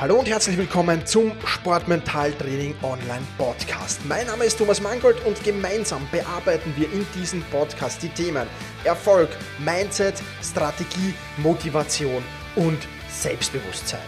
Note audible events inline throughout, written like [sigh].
Hallo und herzlich willkommen zum Sportmentaltraining Online Podcast. Mein Name ist Thomas Mangold und gemeinsam bearbeiten wir in diesem Podcast die Themen Erfolg, Mindset, Strategie, Motivation und Selbstbewusstsein.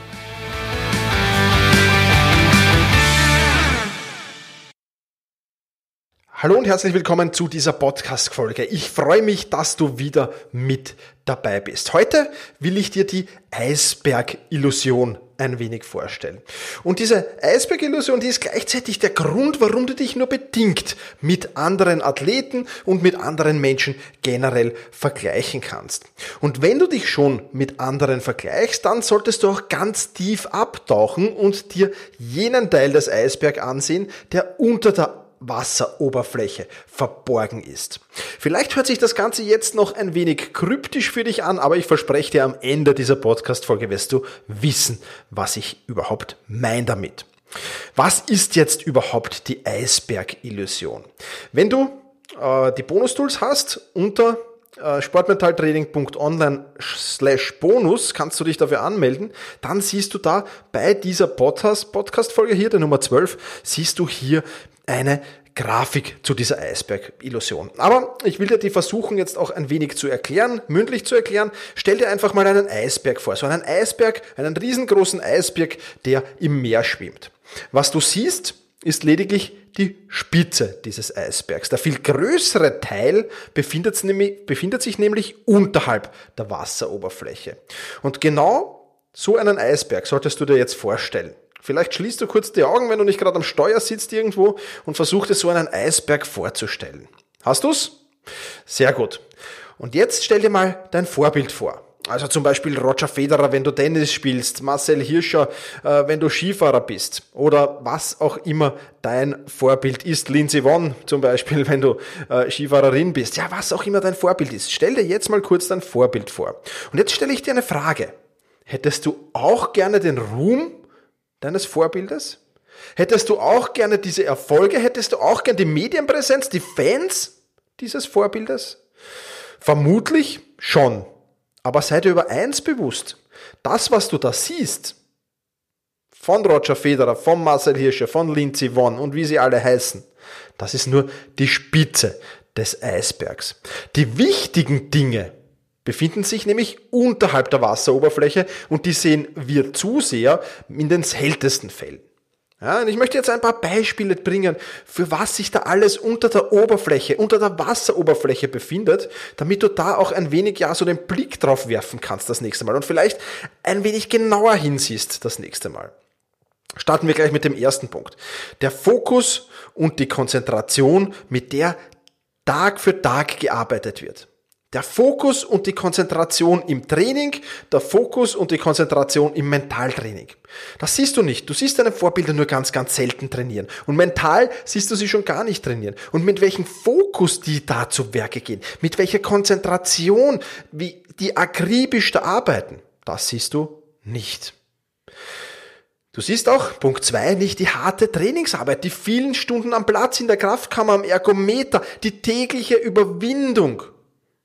Hallo und herzlich willkommen zu dieser Podcast-Folge. Ich freue mich, dass du wieder mit dabei bist. Heute will ich dir die Eisberg-Illusion ein wenig vorstellen. Und diese Eisberg-Illusion, die ist gleichzeitig der Grund, warum du dich nur bedingt mit anderen Athleten und mit anderen Menschen generell vergleichen kannst. Und wenn du dich schon mit anderen vergleichst, dann solltest du auch ganz tief abtauchen und dir jenen Teil des Eisbergs ansehen, der unter der Wasseroberfläche verborgen ist. Vielleicht hört sich das Ganze jetzt noch ein wenig kryptisch für dich an, aber ich verspreche dir, am Ende dieser Podcast-Folge wirst du wissen, was ich überhaupt meine damit. Was ist jetzt überhaupt die Eisberg-Illusion? Wenn du äh, die Bonus-Tools hast, unter äh, sportmentaltraining.online slash bonus kannst du dich dafür anmelden. Dann siehst du da bei dieser Podcast, Podcast-Folge hier, der Nummer 12, siehst du hier eine Grafik zu dieser Eisberg-Illusion. Aber ich will dir die versuchen jetzt auch ein wenig zu erklären, mündlich zu erklären. Stell dir einfach mal einen Eisberg vor, so einen Eisberg, einen riesengroßen Eisberg, der im Meer schwimmt. Was du siehst, ist lediglich die Spitze dieses Eisbergs. Der viel größere Teil befindet sich nämlich unterhalb der Wasseroberfläche. Und genau so einen Eisberg solltest du dir jetzt vorstellen. Vielleicht schließt du kurz die Augen, wenn du nicht gerade am Steuer sitzt irgendwo und versuch dir so einen Eisberg vorzustellen. Hast du's? Sehr gut. Und jetzt stell dir mal dein Vorbild vor. Also zum Beispiel Roger Federer, wenn du Tennis spielst, Marcel Hirscher, äh, wenn du Skifahrer bist oder was auch immer dein Vorbild ist. Lindsey Vonn zum Beispiel, [laughs] wenn du äh, Skifahrerin bist. Ja, was auch immer dein Vorbild ist. Stell dir jetzt mal kurz dein Vorbild vor. Und jetzt stelle ich dir eine Frage. Hättest du auch gerne den Ruhm deines Vorbildes? Hättest du auch gerne diese Erfolge? Hättest du auch gerne die Medienpräsenz, die Fans dieses Vorbildes? Vermutlich schon. Aber sei dir über eins bewusst. Das, was du da siehst, von Roger Federer, von Marcel Hirscher, von Lindsey Vonn und wie sie alle heißen, das ist nur die Spitze des Eisbergs. Die wichtigen Dinge, befinden sich nämlich unterhalb der Wasseroberfläche und die sehen wir Zuseher in den seltensten Fällen. Ja, und ich möchte jetzt ein paar Beispiele bringen, für was sich da alles unter der Oberfläche, unter der Wasseroberfläche befindet, damit du da auch ein wenig ja so den Blick drauf werfen kannst das nächste Mal und vielleicht ein wenig genauer hinsiehst das nächste Mal. Starten wir gleich mit dem ersten Punkt. Der Fokus und die Konzentration, mit der Tag für Tag gearbeitet wird. Der Fokus und die Konzentration im Training, der Fokus und die Konzentration im Mentaltraining. Das siehst du nicht. Du siehst deine Vorbilder nur ganz, ganz selten trainieren. Und mental siehst du sie schon gar nicht trainieren. Und mit welchem Fokus die da zu Werke gehen, mit welcher Konzentration, wie die akribisch da arbeiten, das siehst du nicht. Du siehst auch, Punkt zwei nicht die harte Trainingsarbeit, die vielen Stunden am Platz in der Kraftkammer, am Ergometer, die tägliche Überwindung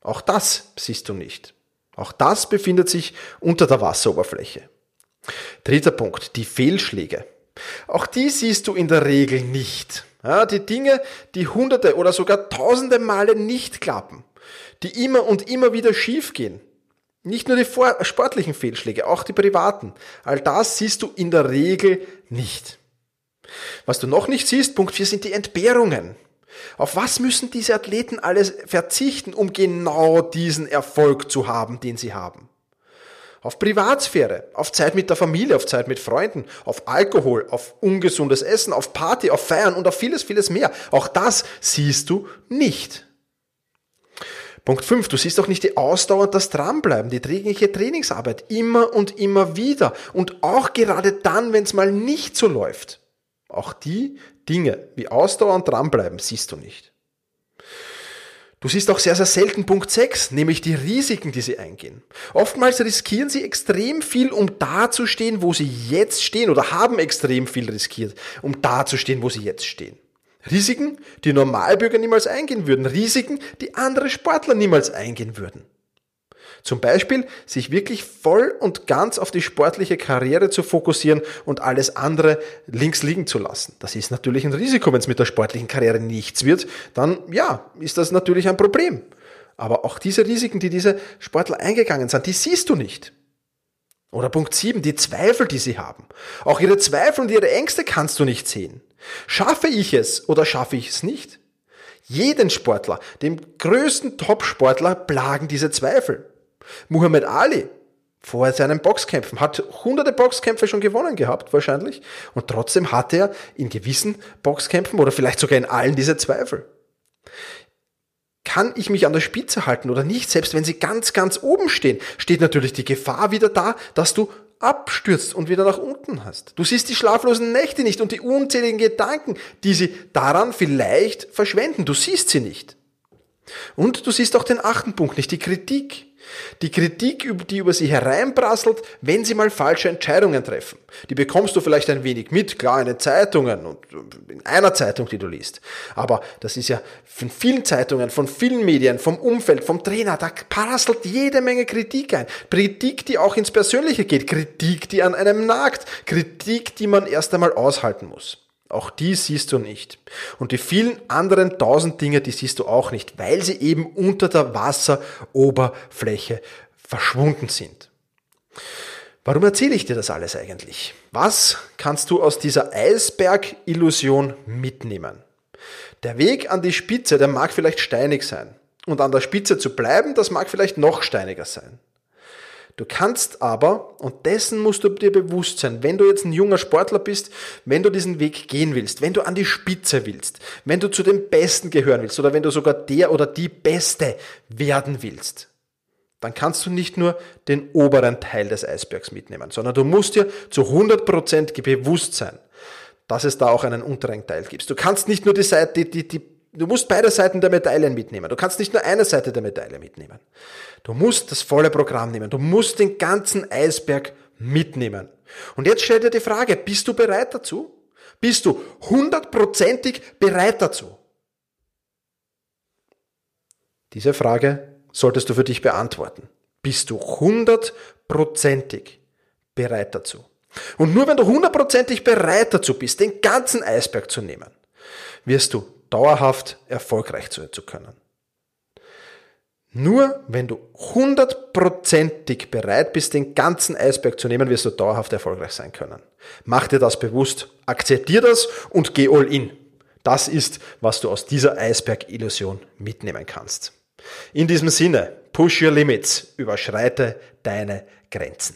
auch das siehst du nicht. Auch das befindet sich unter der Wasseroberfläche. Dritter Punkt, die Fehlschläge. Auch die siehst du in der Regel nicht. Ja, die Dinge, die hunderte oder sogar tausende Male nicht klappen, die immer und immer wieder schiefgehen. Nicht nur die sportlichen Fehlschläge, auch die privaten. All das siehst du in der Regel nicht. Was du noch nicht siehst, Punkt 4, sind die Entbehrungen. Auf was müssen diese Athleten alles verzichten, um genau diesen Erfolg zu haben, den sie haben? Auf Privatsphäre, auf Zeit mit der Familie, auf Zeit mit Freunden, auf Alkohol, auf ungesundes Essen, auf Party, auf Feiern und auf vieles, vieles mehr. Auch das siehst du nicht. Punkt 5. Du siehst auch nicht die Ausdauer und das Dranbleiben, die dringliche Trainingsarbeit immer und immer wieder. Und auch gerade dann, wenn es mal nicht so läuft. Auch die Dinge wie Ausdauer und dranbleiben siehst du nicht. Du siehst auch sehr, sehr selten Punkt 6, nämlich die Risiken, die sie eingehen. Oftmals riskieren sie extrem viel, um da zu stehen, wo sie jetzt stehen oder haben extrem viel riskiert, um da zu stehen, wo sie jetzt stehen. Risiken, die Normalbürger niemals eingehen würden. Risiken, die andere Sportler niemals eingehen würden. Zum Beispiel, sich wirklich voll und ganz auf die sportliche Karriere zu fokussieren und alles andere links liegen zu lassen. Das ist natürlich ein Risiko, wenn es mit der sportlichen Karriere nichts wird, dann ja, ist das natürlich ein Problem. Aber auch diese Risiken, die diese Sportler eingegangen sind, die siehst du nicht. Oder Punkt 7, die Zweifel, die sie haben. Auch ihre Zweifel und ihre Ängste kannst du nicht sehen. Schaffe ich es oder schaffe ich es nicht? Jeden Sportler, dem größten Top-Sportler, plagen diese Zweifel. Muhammad Ali vor seinen Boxkämpfen hat hunderte Boxkämpfe schon gewonnen gehabt, wahrscheinlich. Und trotzdem hat er in gewissen Boxkämpfen oder vielleicht sogar in allen diese Zweifel. Kann ich mich an der Spitze halten oder nicht? Selbst wenn sie ganz, ganz oben stehen, steht natürlich die Gefahr wieder da, dass du abstürzt und wieder nach unten hast. Du siehst die schlaflosen Nächte nicht und die unzähligen Gedanken, die sie daran vielleicht verschwenden. Du siehst sie nicht. Und du siehst auch den achten Punkt nicht, die Kritik. Die Kritik, die über sie hereinprasselt, wenn sie mal falsche Entscheidungen treffen. Die bekommst du vielleicht ein wenig mit, klar in den Zeitungen und in einer Zeitung, die du liest. Aber das ist ja von vielen Zeitungen, von vielen Medien, vom Umfeld, vom Trainer, da prasselt jede Menge Kritik ein. Kritik, die auch ins Persönliche geht. Kritik, die an einem nagt. Kritik, die man erst einmal aushalten muss. Auch die siehst du nicht. Und die vielen anderen tausend Dinge, die siehst du auch nicht, weil sie eben unter der Wasseroberfläche verschwunden sind. Warum erzähle ich dir das alles eigentlich? Was kannst du aus dieser Eisberg-Illusion mitnehmen? Der Weg an die Spitze, der mag vielleicht steinig sein. Und an der Spitze zu bleiben, das mag vielleicht noch steiniger sein. Du kannst aber, und dessen musst du dir bewusst sein, wenn du jetzt ein junger Sportler bist, wenn du diesen Weg gehen willst, wenn du an die Spitze willst, wenn du zu den Besten gehören willst oder wenn du sogar der oder die Beste werden willst, dann kannst du nicht nur den oberen Teil des Eisbergs mitnehmen, sondern du musst dir zu 100% bewusst sein, dass es da auch einen unteren Teil gibt. Du kannst nicht nur die Seite, die, die, die Du musst beide Seiten der Medaillen mitnehmen. Du kannst nicht nur eine Seite der Medaille mitnehmen. Du musst das volle Programm nehmen. Du musst den ganzen Eisberg mitnehmen. Und jetzt stell dir die Frage, bist du bereit dazu? Bist du hundertprozentig bereit dazu? Diese Frage solltest du für dich beantworten. Bist du hundertprozentig bereit dazu? Und nur wenn du hundertprozentig bereit dazu bist, den ganzen Eisberg zu nehmen, wirst du dauerhaft erfolgreich sein zu können. Nur wenn du hundertprozentig bereit bist, den ganzen Eisberg zu nehmen, wirst du dauerhaft erfolgreich sein können. Mach dir das bewusst, akzeptier das und geh all in. Das ist, was du aus dieser Eisberg-Illusion mitnehmen kannst. In diesem Sinne, push your limits, überschreite deine Grenzen.